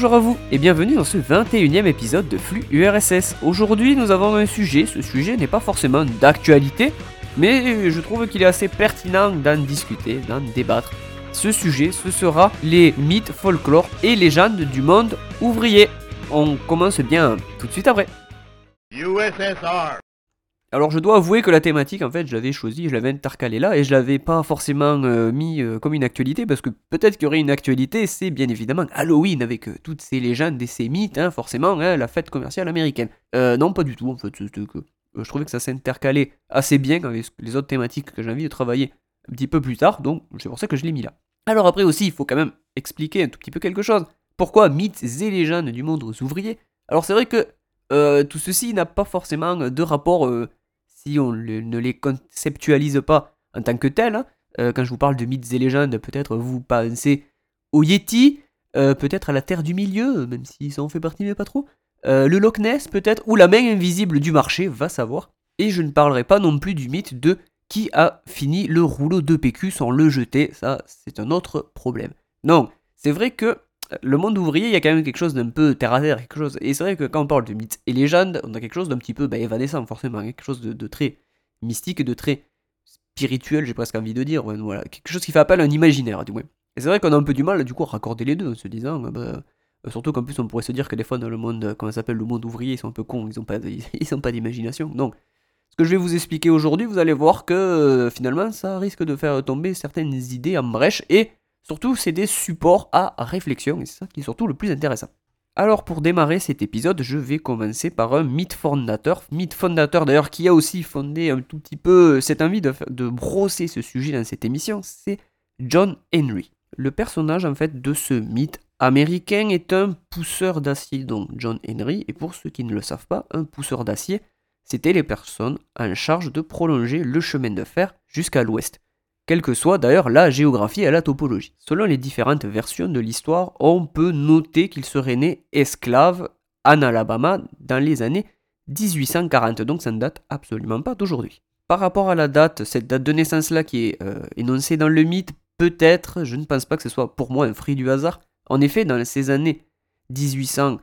Bonjour à vous et bienvenue dans ce 21e épisode de Flux URSS. Aujourd'hui nous avons un sujet, ce sujet n'est pas forcément d'actualité, mais je trouve qu'il est assez pertinent d'en discuter, d'en débattre. Ce sujet, ce sera les mythes, folklore et légendes du monde ouvrier. On commence bien tout de suite après. USSR. Alors je dois avouer que la thématique, en fait, je l'avais choisie, je l'avais intercalée là, et je l'avais pas forcément euh, mis euh, comme une actualité, parce que peut-être qu'il y aurait une actualité, c'est bien évidemment Halloween, avec euh, toutes ces légendes et ces mythes, hein, forcément, hein, la fête commerciale américaine. Non, pas du tout, en fait, c'était que je trouvais que ça s'intercalait assez bien avec les autres thématiques que j'ai envie de travailler un petit peu plus tard, donc c'est pour ça que je l'ai mis là. Alors après aussi, il faut quand même expliquer un tout petit peu quelque chose. Pourquoi mythes et légendes du monde ouvrier? Alors c'est vrai que tout ceci n'a pas forcément de rapport si on ne les conceptualise pas en tant que tel. hein. Euh, quand je vous parle de mythes et légendes, peut-être vous pensez au Yeti, euh, peut-être à la Terre du Milieu, même si ça en fait partie mais pas trop. Euh, le Loch Ness peut-être, ou la main invisible du marché, va savoir. Et je ne parlerai pas non plus du mythe de qui a fini le rouleau de PQ sans le jeter, ça c'est un autre problème. Donc, c'est vrai que le monde ouvrier, il y a quand même quelque chose d'un peu terre à terre, quelque chose. Et c'est vrai que quand on parle de mythes et légendes, on a quelque chose d'un petit peu bah, évanescent, forcément, quelque chose de, très mystique, de très spirituel, j'ai presque envie de dire. voilà, quelque chose qui fait appel à un imaginaire, du moins. Et c'est vrai qu'on a un peu du mal, du coup, à raccorder les deux, en se disant, bah, euh, surtout qu'en plus, on pourrait se dire que des fois, dans le monde, comment s'appelle, le monde ouvrier, ils sont un peu cons, ils ont pas, ils ont pas d'imagination. Donc, ce que je vais vous expliquer aujourd'hui, vous allez voir que euh, finalement, ça risque de faire tomber certaines idées en brèche et surtout, c'est des supports à réflexion et c'est ça qui est surtout le plus intéressant. Alors, pour démarrer cet épisode, je vais commencer par un mythe fondateur. Mythe fondateur d'ailleurs qui a aussi fondé un tout petit peu cette envie de brosser ce sujet dans cette émission, c'est John Henry. Le personnage en fait de ce mythe américain est un pousseur d'acier, donc John Henry, et pour ceux qui ne le savent pas, un pousseur d'acier, c'était les personnes en charge de prolonger le chemin de fer jusqu'à l'ouest, quelle que soit d'ailleurs la géographie et la topologie. Selon les différentes versions de l'histoire, on peut noter qu'il serait né esclave en Alabama dans les années 1840, donc ça ne date absolument pas d'aujourd'hui. Par rapport à la date, cette date de naissance-là qui est euh, énoncée dans le mythe, peut-être, je ne pense pas que ce soit pour moi un fruit du hasard. En effet, dans ces années 1800,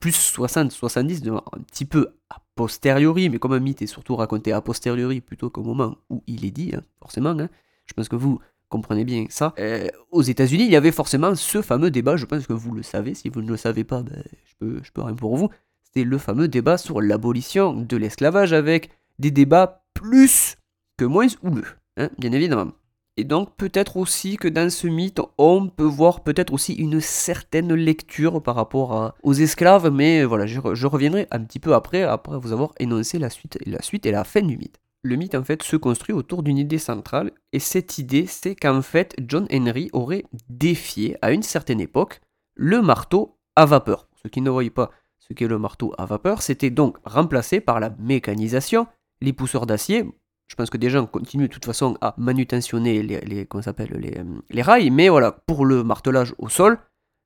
plus 60, 70, de- un petit peu a posteriori, mais comme un mythe est surtout raconté a posteriori plutôt qu'au moment où il est dit, hein, forcément, hein, je pense que vous comprenez bien ça. Euh, aux États-Unis, il y avait forcément ce fameux débat, je pense que vous le savez, si vous ne le savez pas, ben, je, peux, peux rien pour vous. C'était le fameux débat sur l'abolition de l'esclavage avec des débats plus que moins houleux, hein, bien évidemment. Et donc peut-être aussi que dans ce mythe, on peut voir peut-être aussi une certaine lecture par rapport aux esclaves, mais voilà, je, je reviendrai un petit peu après, après vous avoir énoncé la suite, la suite et la fin du mythe. Le mythe en fait se construit autour d'une idée centrale, et cette idée c'est qu'en fait John Henry aurait défié à une certaine époque le marteau à vapeur. Pour ceux qui ne voient pas ce qu'est le marteau à vapeur, c'était donc remplacé par la mécanisation, les pousseurs d'acier, je pense que des gens continuent de toute façon à manutentionner les, les rails, mais voilà, pour le martelage au sol,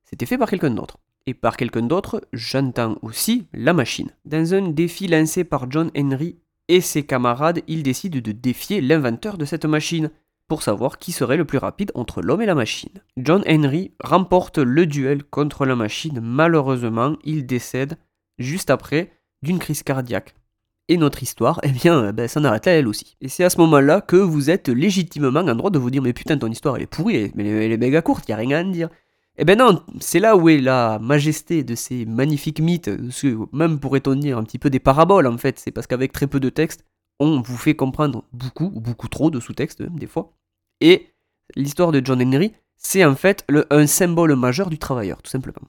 c'était fait par quelqu'un d'autre. Et par quelqu'un d'autre, j'entends aussi la machine. Dans un défi lancé par John Henry et ses camarades, ils décident de défier l'inventeur de cette machine pour savoir qui serait le plus rapide entre l'homme et la machine. John Henry remporte le duel contre la machine, malheureusement, il décède juste après d'une crise cardiaque. Et notre histoire, eh bien, euh, ben, s'en arrête là elle aussi. Et c'est à ce moment-là que vous êtes légitimement en droit de vous dire Mais putain, ton histoire elle est pourrie, mais elle est méga courte, y a rien à en dire. Eh ben non, c'est là où est la majesté de ces magnifiques mythes, même pourrait-on dire un petit peu des paraboles en fait, c'est parce qu'avec très peu de texte, on vous fait comprendre beaucoup, ou beaucoup trop de sous-texte même des fois. Et l'histoire de John Henry, c'est en fait un symbole majeur du travailleur, tout simplement.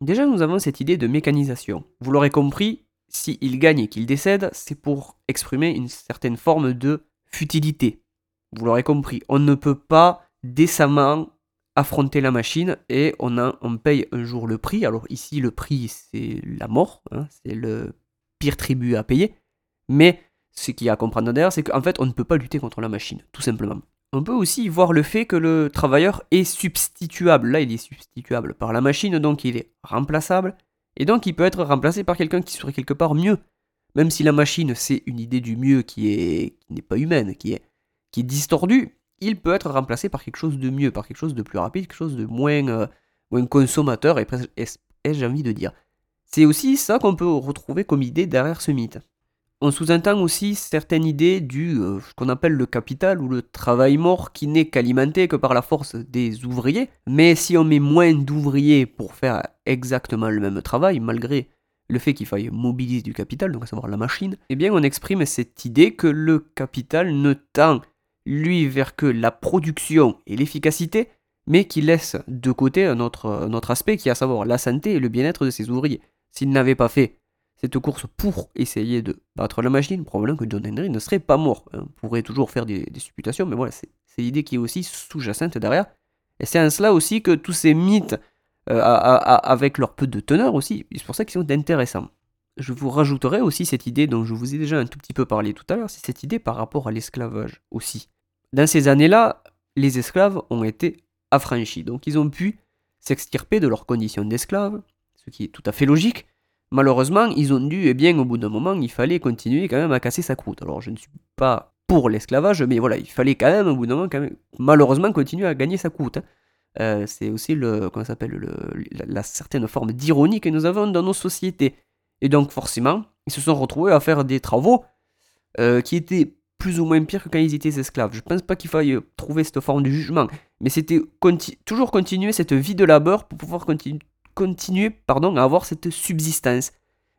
Déjà, nous avons cette idée de mécanisation. Vous l'aurez compris, s'il gagne et qu'il décède, c'est pour exprimer une certaine forme de futilité. Vous l'aurez compris, on ne peut pas décemment affronter la machine et on, a, on paye un jour le prix. Alors ici, le prix, c'est la mort, hein, c'est le pire tribut à payer. Mais ce qu'il y a à comprendre derrière, c'est qu'en fait, on ne peut pas lutter contre la machine, tout simplement. On peut aussi voir le fait que le travailleur est substituable. Là, il est substituable par la machine, donc il est remplaçable. Et donc, il peut être remplacé par quelqu'un qui serait quelque part mieux. Même si la machine, c'est une idée du mieux qui est qui n'est pas humaine, qui est, qui est distordue, il peut être remplacé par quelque chose de mieux, par quelque chose de plus rapide, quelque chose de moins, euh, ou un consommateur, ai-je envie de dire. C'est aussi ça qu'on peut retrouver comme idée derrière ce mythe. On sous-entend aussi certaines idées du euh, ce qu'on appelle le capital ou le travail mort qui n'est qu'alimenté que par la force des ouvriers. Mais si on met moins d'ouvriers pour faire exactement le même travail, malgré le fait qu'il faille mobiliser du capital, donc à savoir la machine, eh bien on exprime cette idée que le capital ne tend lui vers que la production et l'efficacité, mais qui laisse de côté un autre, aspect qui est à savoir la santé et le bien-être de ses ouvriers. S'il n'avait pas fait cette course pour essayer de battre la machine, probablement que John Henry ne serait pas mort. On pourrait toujours faire des, supputations, mais voilà, c'est l'idée qui est aussi sous-jacente derrière. Et c'est en cela aussi que tous ces mythes, euh, avec leur peu de teneur aussi, c'est pour ça qu'ils sont intéressants. Je vous rajouterai aussi cette idée dont je vous ai déjà un tout petit peu parlé tout à l'heure, c'est cette idée par rapport à l'esclavage aussi. Dans ces années-là, les esclaves ont été affranchis, donc ils ont pu s'extirper de leurs conditions d'esclaves, ce qui est tout à fait logique, Malheureusement, ils ont dû, et eh bien au bout d'un moment, il fallait continuer quand même à casser sa croûte. Alors je ne suis pas pour l'esclavage, mais voilà, il fallait quand même au bout d'un moment, quand malheureusement, continuer à gagner sa croûte. Hein. Euh, c'est aussi le, comment s'appelle, le, la, certaine forme d'ironie que nous avons dans nos sociétés. Et donc forcément, ils se sont retrouvés à faire des travaux euh, qui étaient plus ou moins pires que quand ils étaient esclaves. Je pense pas qu'il faille trouver cette forme de jugement, mais c'était toujours continuer cette vie de labeur pour pouvoir continuer pardon, à avoir cette subsistance.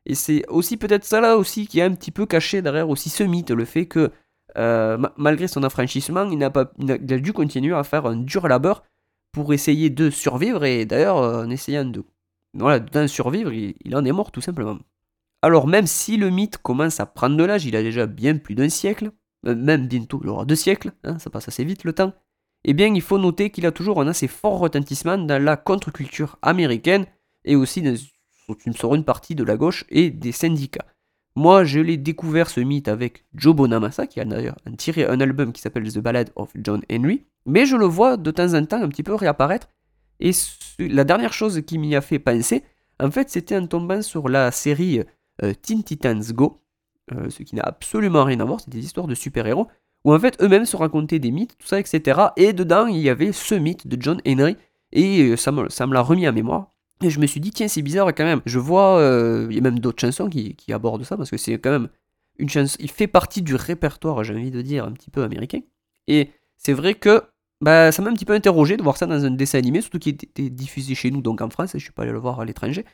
Et c'est aussi peut-être ça là aussi qui est un petit peu caché derrière aussi ce mythe, le fait que euh, malgré son affranchissement, il, a, dû continuer à faire un dur labeur pour essayer de survivre, et d'ailleurs en essayant de voilà, d'en survivre, il, en est mort tout simplement. Alors même si le mythe commence à prendre de l'âge, il a déjà bien plus d'un siècle, euh, même bientôt il aura deux siècles, hein, ça passe assez vite le temps, eh bien il faut noter qu'il a toujours un assez fort retentissement dans la contre-culture américaine et aussi dans sur une partie de la gauche et des syndicats. Moi, je l'ai découvert ce mythe avec Joe Bonamassa, qui a d'ailleurs tiré un album qui s'appelle The Ballad of John Henry, mais je le vois de temps en temps un petit peu réapparaître. Et la dernière chose qui m'y a fait penser, en fait, c'était en tombant sur la série euh, Teen Titans Go, euh, ce qui n'a absolument rien à voir, c'est des histoires de super-héros, où en fait eux-mêmes se racontaient des mythes, tout ça, etc. Et dedans, il y avait ce mythe de John Henry, et euh, ça me, ça me l'a remis à mémoire. Et je me suis dit, tiens, c'est bizarre quand même. Je vois, euh, il y a même d'autres chansons qui, abordent ça, parce que c'est quand même une chanson, il fait partie du répertoire, j'ai envie de dire, un petit peu américain. Et c'est vrai que bah, ça m'a un petit peu interrogé de voir ça dans un dessin animé, surtout qui était diffusé chez nous, donc en France, je suis pas allé le voir à l'étranger.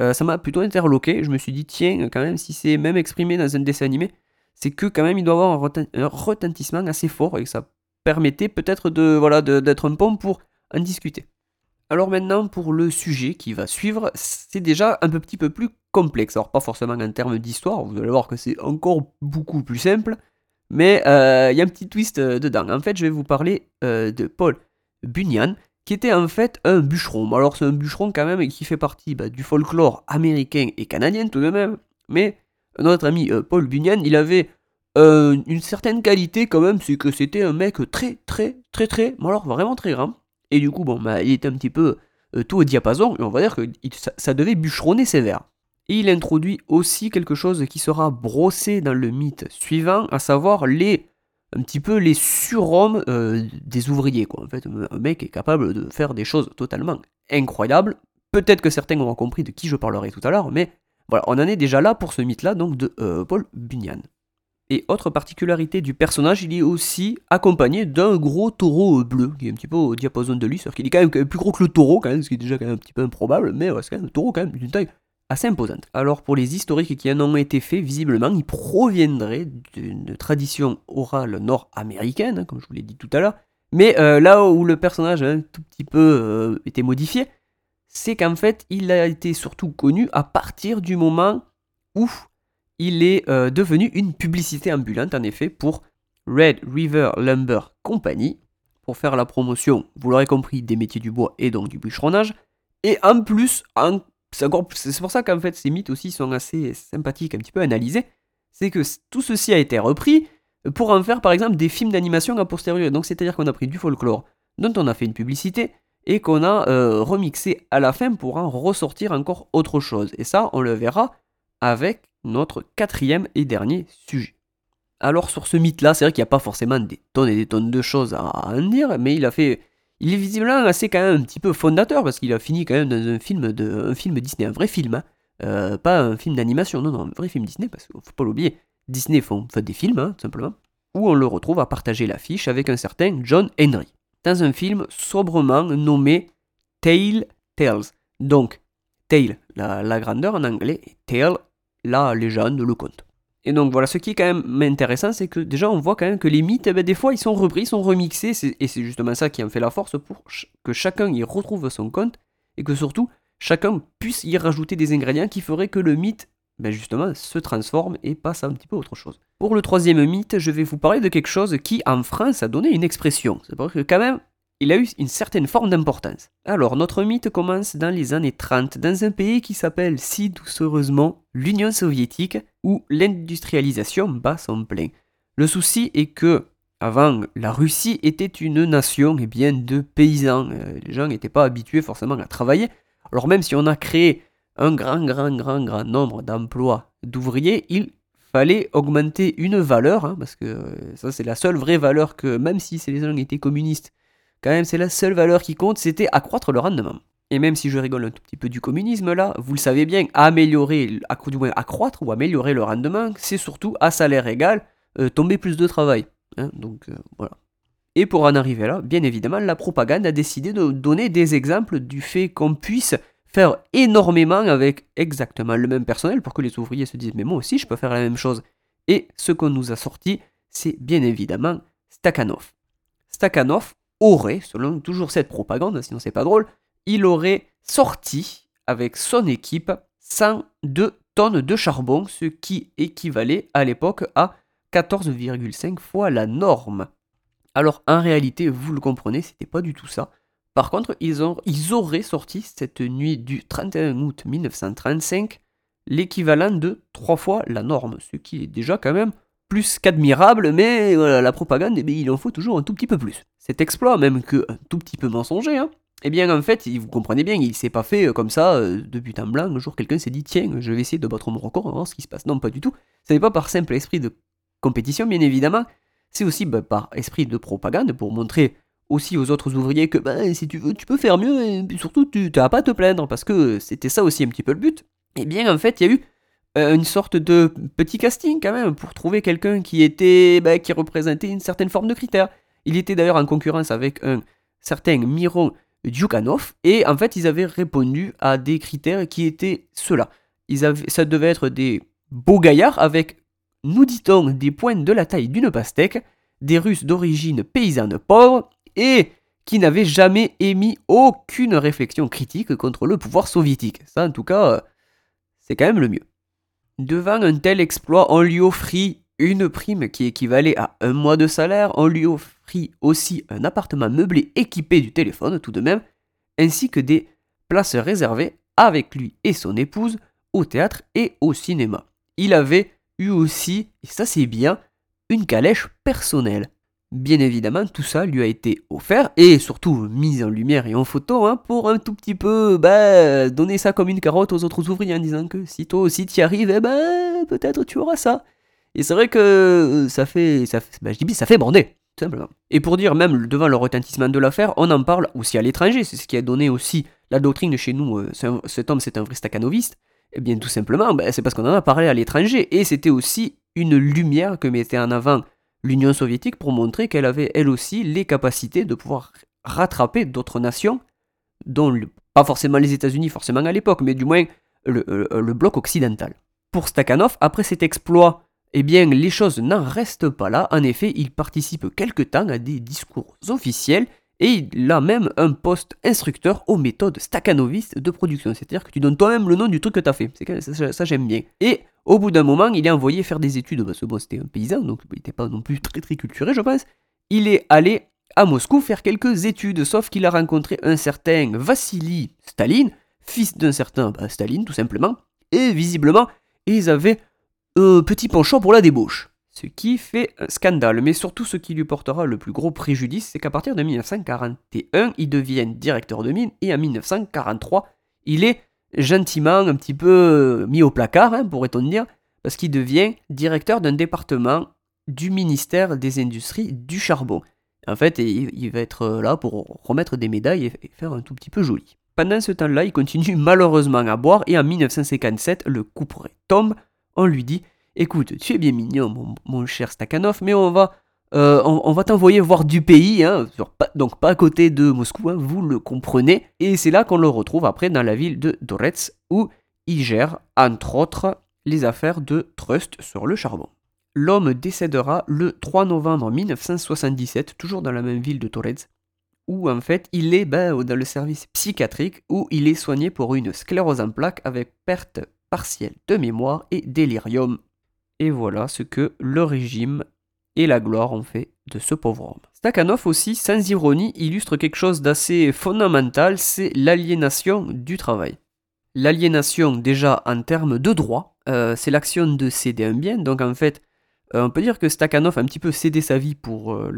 Euh, ça m'a plutôt interloqué, je me suis dit, tiens, quand même, si c'est même exprimé dans un dessin animé, c'est que quand même il doit avoir un, retentissement assez fort et que ça permettait peut-être de voilà d'être un pont pour en discuter. Alors maintenant pour le sujet qui va suivre, c'est déjà un petit peu plus complexe. Alors pas forcément en termes d'histoire, vous allez voir que c'est encore beaucoup plus simple, mais euh, il y a un petit twist euh, dedans. En fait, je vais vous parler de Paul Bunyan, qui était en fait un bûcheron. Alors c'est un bûcheron quand même qui fait partie bah, du folklore américain et canadien tout de même, mais notre ami euh, Paul Bunyan, il avait euh, une certaine qualité quand même, c'est que c'était un mec très, très, très, très, mais alors vraiment très grand. Et du coup, bon, bah, il était un petit peu euh, tout au diapason, et on va dire que ça, devait bûcheronner sévère. Et il introduit aussi quelque chose qui sera brossé dans le mythe suivant, à savoir les un petit peu les surhommes des ouvriers. Quoi. En fait, un mec est capable de faire des choses totalement incroyables. Peut-être que certains auront compris de qui je parlerai tout à l'heure, mais voilà, on en est déjà là pour ce mythe-là, donc de euh, Paul Bunyan. Et autre particularité du personnage, il est aussi accompagné d'un gros taureau bleu, qui est un petit peu au diapason de lui, c'est-à-dire qu'il est quand même plus gros que le taureau, quand même, ce qui est déjà quand même un petit peu improbable, mais c'est quand même un taureau quand même d'une taille assez imposante. Alors pour les historiques qui en ont été faits, visiblement, ils proviendraient d'une tradition orale nord-américaine, hein, comme je vous l'ai dit tout à l'heure, mais euh, là où le personnage a un tout petit peu euh, été modifié, c'est qu'en fait, il a été surtout connu à partir du moment où il est euh, devenu une publicité ambulante, en effet, pour Red River Lumber Company, pour faire la promotion, vous l'aurez compris, des métiers du bois et donc du bûcheronnage. Et en plus, c'est pour ça qu'en fait ces mythes aussi sont assez sympathiques, un petit peu analysés, c'est que tout ceci a été repris pour en faire par exemple des films d'animation a posteriori. Donc c'est-à-dire qu'on a pris du folklore dont on a fait une publicité, et qu'on a euh, remixé à la fin pour en ressortir encore autre chose. Et ça, on le verra avec notre quatrième et dernier sujet. Alors sur ce mythe-là, c'est vrai qu'il n'y a pas forcément des tonnes et des tonnes de choses à en dire, mais il a fait, Il est visiblement assez quand même un petit peu fondateur parce qu'il a fini quand même dans un film, de, Disney, un vrai film, hein. Euh, pas un film d'animation, non, non, un vrai film Disney parce qu'il faut pas l'oublier. Disney font, fait des films, hein, simplement, où on le retrouve à partager l'affiche avec un certain John Henry dans un film sobrement nommé Tale Tales. Donc, Tale, la, grandeur en anglais, et Tale, la légende, le conte. Et donc voilà, ce qui est quand même intéressant, c'est que déjà on voit quand même que les mythes, eh ben, des fois ils sont repris, ils sont remixés, et c'est justement ça qui en fait la force pour que chacun y retrouve son conte, et que surtout chacun puisse y rajouter des ingrédients qui feraient que le mythe, ben justement, se transforme et passe à un petit peu autre chose. Pour le troisième mythe, je vais vous parler de quelque chose qui en France a donné une expression. C'est vrai que quand même, il a eu une certaine forme d'importance. Alors, notre mythe commence dans les années 30, dans un pays qui s'appelle si doucereusement l'Union soviétique, où l'industrialisation bat son plein. Le souci est que, avant, la Russie était une nation eh bien, de paysans. Euh, les gens n'étaient pas habitués forcément à travailler. Alors même si on a créé un grand, grand, grand, grand nombre d'emplois d'ouvriers, il fallait augmenter une valeur, hein, parce que euh, ça c'est la seule vraie valeur que, même si les gens étaient communistes, quand même, c'est la seule valeur qui compte, c'était accroître le rendement. Et même si je rigole un tout petit peu du communisme là, vous le savez bien, améliorer, du moins accroître ou améliorer le rendement, c'est surtout à salaire égal, euh, tomber plus de travail. Hein, donc euh, voilà. Et pour en arriver là, bien évidemment, la propagande a décidé de donner des exemples du fait qu'on puisse faire énormément avec exactement le même personnel pour que les ouvriers se disent mais moi aussi je peux faire la même chose. Et ce qu'on nous a sorti, c'est bien évidemment Stakhanov. Stakhanov, aurait, selon toujours cette propagande, sinon c'est pas drôle, il aurait sorti avec son équipe 102 tonnes de charbon, ce qui équivalait à l'époque à 14,5 fois la norme. Alors en réalité, vous le comprenez, c'était pas du tout ça. Par contre, ils, auraient sorti cette nuit du 31 août 1935 l'équivalent de 3 fois la norme, ce qui est déjà quand même plus qu'admirable, mais voilà, la propagande, eh il en faut toujours un tout petit peu plus. Cet exploit, même que un tout petit peu mensonger, hein, eh bien en fait, vous comprenez bien, il s'est pas fait euh, comme ça euh, de but en blanc. Un jour, quelqu'un s'est dit tiens, je vais essayer de battre mon record, on va voir ce qui se passe. Non, pas du tout. Ce n'est pas par simple esprit de compétition, bien évidemment. C'est aussi bah, par esprit de propagande pour montrer aussi aux autres ouvriers que bah, si tu veux, tu peux faire mieux et surtout tu n'as pas à te plaindre parce que c'était ça aussi un petit peu le but. Eh bien en fait, il y a eu euh, une sorte de petit casting quand même pour trouver quelqu'un qui était bah, qui représentait une certaine forme de critères. Il était d'ailleurs en concurrence avec un certain Miron Djukanov et en fait ils avaient répondu à des critères qui étaient ceux-là. ça devait être des beaux gaillards avec, nous dit-on, des pointes de la taille d'une pastèque, des Russes d'origine paysanne pauvre et qui n'avaient jamais émis aucune réflexion critique contre le pouvoir soviétique. Ça en tout cas, euh, c'est quand même le mieux. Devant un tel exploit, on lui offrit une prime qui équivalait à un mois de salaire, on lui offrit aussi un appartement meublé équipé du téléphone tout de même, ainsi que des places réservées avec lui et son épouse au théâtre et au cinéma. Il avait eu aussi, et ça c'est bien, une calèche personnelle. Bien évidemment, tout ça lui a été offert et surtout mis en lumière et en photo hein, pour un tout petit peu bah, donner ça comme une carotte aux autres ouvriers en disant que si toi aussi tu y arrives, eh ben, peut-être tu auras ça. Et c'est vrai que ça fait, ça, bah, je dis ça fait bander, Et pour dire même devant le retentissement de l'affaire, on en parle aussi à l'étranger, c'est ce qui a donné aussi la doctrine de chez nous, euh, cet homme c'est un vrai staccanoviste. Eh bien tout simplement, bah, c'est parce qu'on en a parlé à l'étranger et c'était aussi une lumière que mettait en avant l'Union soviétique pour montrer qu'elle avait elle aussi les capacités de pouvoir rattraper d'autres nations, dont pas forcément les États-Unis, forcément à l'époque, mais du moins le, le, bloc occidental. Pour Stakhanov, après cet exploit, eh bien les choses n'en restent pas là. En effet, il participe quelque temps à des discours officiels et il a même un poste instructeur aux méthodes staccanovistes de production. C'est-à-dire que tu donnes toi-même le nom du truc que tu fait. Ça, ça j'aime bien. Et au bout d'un moment, il est envoyé faire des études, parce que bon, c'était un paysan, donc il n'était pas non plus très très culturé, je pense. Il est allé à Moscou faire quelques études, sauf qu'il a rencontré un certain Vassili Staline, fils d'un certain bah, Staline, tout simplement, et visiblement, ils avaient un petit penchant pour la débauche. Ce qui fait un scandale, mais surtout ce qui lui portera le plus gros préjudice, c'est qu'à partir de 1941, il devient directeur de mine, et en 1943, il est gentiment un petit peu euh, mis au placard, hein, pourrait-on dire, parce qu'il devient directeur d'un département du ministère des Industries du charbon. En fait, il, il va être là pour remettre des médailles et faire un tout petit peu joli. Pendant ce temps-là, il continue malheureusement à boire et en 1957, le couperet tombe. On lui dit Écoute, tu es bien mignon, mon, cher Stakhanov, mais on va, euh, on, va t'envoyer voir du pays, hein, donc pas à côté de Moscou, hein, vous le comprenez. Et c'est là qu'on le retrouve après dans la ville de Dorets, où il gère, entre autres, les affaires de trust sur le charbon. L'homme décédera le 3 novembre 1977, toujours dans la même ville de Torres, où en fait il est ben, dans le service psychiatrique où il est soigné pour une sclérose en plaques avec perte partielle de mémoire et délirium. Et voilà ce que le régime et la gloire ont fait de ce pauvre homme. Stakhanov aussi, sans ironie, illustre quelque chose d'assez fondamental, c'est l'aliénation du travail. L'aliénation déjà en termes de droit, euh, c'est l'action de céder un bien, donc en fait euh, on peut dire que Stakhanov a un petit peu cédé sa vie pour, euh,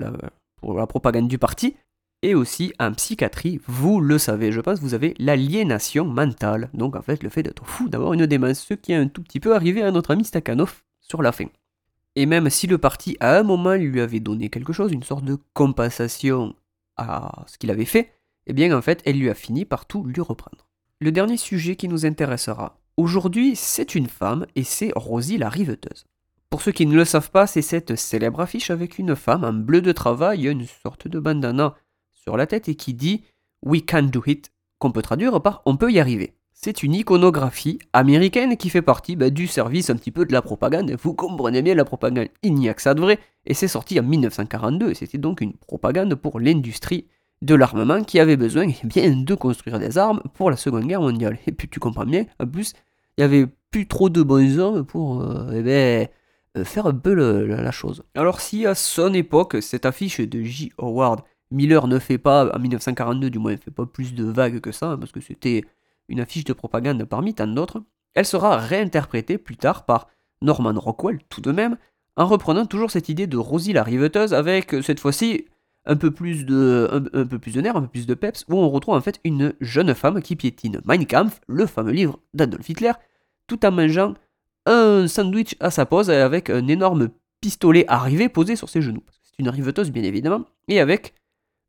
pour la propagande du parti, et aussi en psychiatrie, vous le savez, je pense, vous avez l'aliénation mentale. Donc en fait, le fait d'être fou, d'avoir une démence, ce qui est un tout petit peu arrivé à notre ami Stakhanov sur la fin. Et même si le parti à un moment lui avait donné quelque chose, une sorte de compensation à ce qu'il avait fait, eh bien en fait, elle lui a fini par tout lui reprendre. Le dernier sujet qui nous intéressera aujourd'hui, c'est une femme et c'est Rosie la riveteuse. Pour ceux qui ne le savent pas, c'est cette célèbre affiche avec une femme en bleu de travail, une sorte de bandana sur la tête et qui dit We can do it, qu'on peut traduire par On peut y arriver. C'est une iconographie américaine qui fait partie bah, du service un petit peu de la propagande. Vous comprenez bien la propagande, il n'y a que ça de vrai. Et c'est sorti en 1942 et c'était donc une propagande pour l'industrie de l'armement qui avait besoin eh bien, de construire des armes pour la Seconde Guerre mondiale. Et puis tu comprends bien, en plus, il n'y avait plus trop de bons hommes pour euh, eh ben, euh, faire un peu la chose. Alors si à son époque, cette affiche de J. Howard Miller ne fait pas, en 1942 du moins, ne fait pas plus de vagues que ça, parce que c'était une affiche de propagande parmi tant d'autres. Elle sera réinterprétée plus tard par Norman Rockwell, tout de même, en reprenant toujours cette idée de Rosie la riveteuse, avec cette fois-ci un peu plus de un, peu plus de nerfs, un peu plus de peps, où on retrouve en fait une jeune femme qui piétine Mein Kampf, le fameux livre d'Adolf Hitler, tout en mangeant un sandwich à sa pose avec un énorme pistolet arrivé posé sur ses genoux. C'est une riveteuse bien évidemment, et avec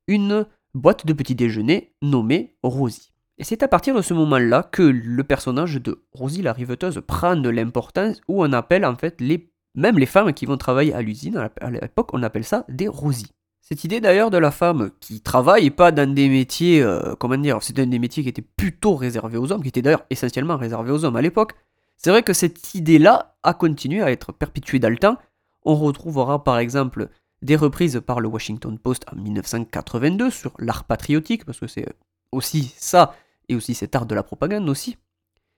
une boîte de petit déjeuner nommée Rosie. Et c'est à partir de ce moment-là que le personnage de Rosie la riveteuse prend de l'importance où on appelle en fait les, même les femmes qui vont travailler à l'usine, à l'époque on appelle ça des Rosies. Cette idée d'ailleurs de la femme qui travaille pas dans des métiers, euh, comment dire, c'était un des métiers qui étaient plutôt réservés aux hommes, qui étaient d'ailleurs essentiellement réservés aux hommes à l'époque. C'est vrai que cette idée-là a continué à être perpétuée dans le temps. On retrouvera par exemple des reprises par le Washington Post en 1982 sur l'art patriotique, parce que c'est aussi ça, et aussi cet art de la propagande aussi.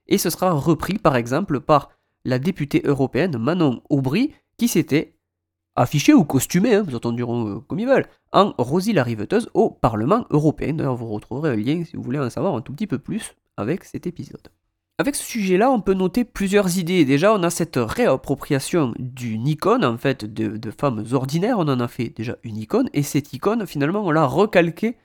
Et ce sera repris par exemple par la députée européenne Manon Aubry, qui s'était affichée ou costumée, hein, vous entendiront euh, comme ils veulent, en Rosie la Riveteuse au Parlement européen. D'ailleurs, vous retrouverez un lien si vous voulez en savoir un tout petit peu plus avec cet épisode. Avec ce sujet-là, on peut noter plusieurs idées. Déjà, on a cette réappropriation d'une icône, en fait, de, femmes ordinaires. On en a fait déjà une icône, et cette icône, finalement, on l'a recalquée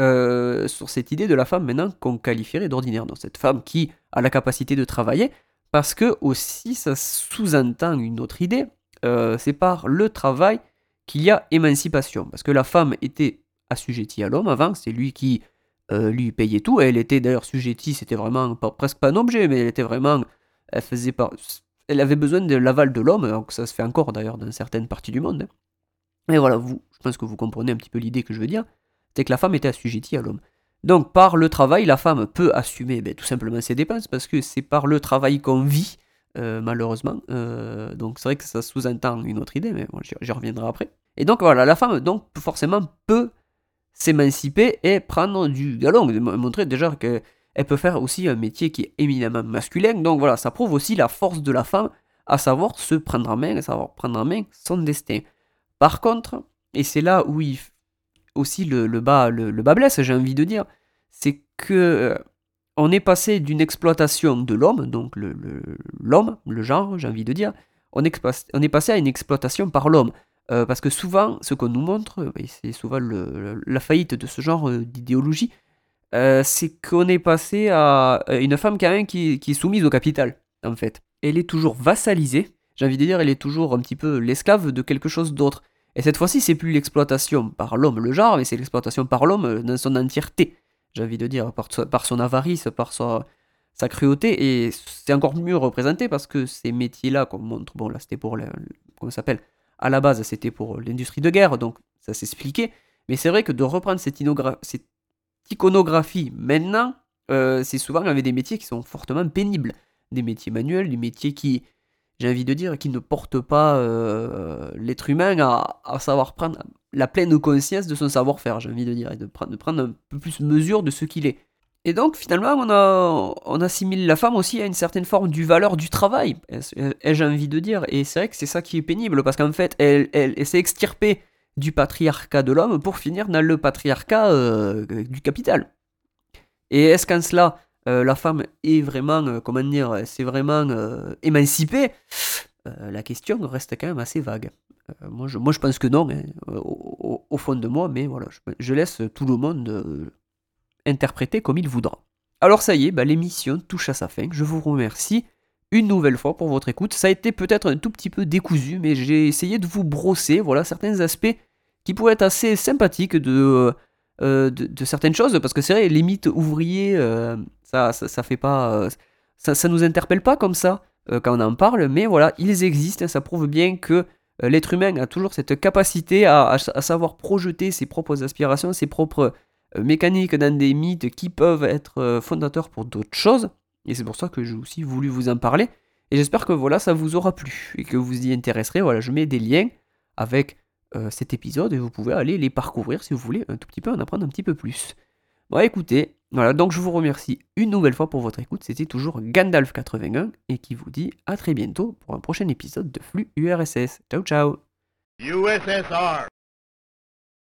euh, sur cette idée de la femme maintenant qu'on qualifierait d'ordinaire. Donc, cette femme qui a la capacité de travailler, parce que aussi, ça sous-entend une autre idée. Euh, c'est par le travail qu'il y a émancipation. Parce que la femme était assujettie à l'homme avant, c'est lui qui euh, lui payait tout. Elle était d'ailleurs sujettie, c'était vraiment presque pas un objet, mais elle était vraiment. Elle faisait pas. Elle avait besoin de l'aval de l'homme, donc ça se fait encore d'ailleurs dans certaines parties du monde. Hein. Et voilà, vous, je pense que vous comprenez un petit peu l'idée que je veux dire, c'est que la femme était assujettie à l'homme. Donc par le travail, la femme peut assumer ben, tout simplement ses dépenses, parce que c'est par le travail qu'on vit, euh, malheureusement. Euh, donc c'est vrai que ça sous-entend une autre idée, mais bon, j'y reviendrai après. Et donc voilà, la femme donc forcément peut s'émanciper et prendre du galon, montrer déjà qu'elle peut faire aussi un métier qui est éminemment masculin. Donc voilà, ça prouve aussi la force de la femme à savoir se prendre en main, à savoir prendre en main son destin. Par contre, et c'est là où il aussi le, bas, le, bas blesse, j'ai envie de dire, c'est que euh, on est passé d'une exploitation de l'homme, donc l'homme, le, genre, j'ai envie de dire, on est passé à une exploitation par l'homme. Euh, parce que souvent, ce qu'on nous montre, c'est souvent la faillite de ce genre euh, d'idéologie, euh, c'est qu'on est passé à une femme quand qui, est soumise au capital, en fait. Elle est toujours vassalisée, j'ai envie de dire, elle est toujours un petit peu l'esclave de quelque chose d'autre. Et cette fois-ci, c'est plus l'exploitation par l'homme, le genre, mais c'est l'exploitation par l'homme dans son entièreté, j'ai envie de dire, par, par son avarice, par sa, sa cruauté, et c'est encore mieux représenté parce que ces métiers-là qu'on montre, bon là c'était pour, le, comment ça s'appelle, à la base c'était pour l'industrie de guerre, donc ça s'expliquait, mais c'est vrai que de reprendre cette, iconographie maintenant, euh, c'est souvent avec des métiers qui sont fortement pénibles, des métiers manuels, des métiers qui, j'ai envie de dire, qui ne portent pas euh, l'être humain à, savoir prendre la pleine conscience de son savoir-faire, j'ai envie de dire, et de prendre un peu plus mesure de ce qu'il est. Et donc finalement, on, a, on assimile la femme aussi à une certaine forme du valeur du travail, ai-je envie de dire? Et c'est vrai que c'est ça qui est pénible, parce qu'en fait, elle, elle, s'est extirpée du patriarcat de l'homme pour finir dans le patriarcat euh, du capital. Et est-ce qu'en cela, euh, la femme est vraiment, euh, comment dire, c'est vraiment émancipée? La question reste quand même assez vague. moi, je, moi, je pense que non, hein, au, fond de moi, mais voilà, je laisse tout le monde interpréter comme il voudra. Alors ça y est, bah, l'émission touche à sa fin. Je vous remercie une nouvelle fois pour votre écoute. Ça a été peut-être un tout petit peu décousu, mais j'ai essayé de vous brosser voilà, certains aspects qui pourraient être assez sympathiques de, euh, de, certaines choses, parce que c'est vrai, les mythes ouvriers, euh, ça, ça, fait. Euh, nous interpelle pas comme ça quand on en parle, mais voilà, ils existent, ça prouve bien que l'être humain a toujours cette capacité à, savoir projeter ses propres aspirations, ses propres euh, mécaniques dans des mythes qui peuvent être euh, fondateurs pour d'autres choses. Et c'est pour ça que j'ai aussi voulu vous en parler. Et j'espère que voilà, ça vous aura plu et que vous y intéresserez. Voilà, je mets des liens avec euh, cet épisode et vous pouvez aller les parcourir si vous voulez un tout petit peu en apprendre un petit peu plus. Bon, écoutez, voilà, donc je vous remercie une nouvelle fois pour votre écoute. C'était toujours Gandalf81 et qui vous dit à très bientôt pour un prochain épisode de Flux URSS. Ciao, ciao! USSR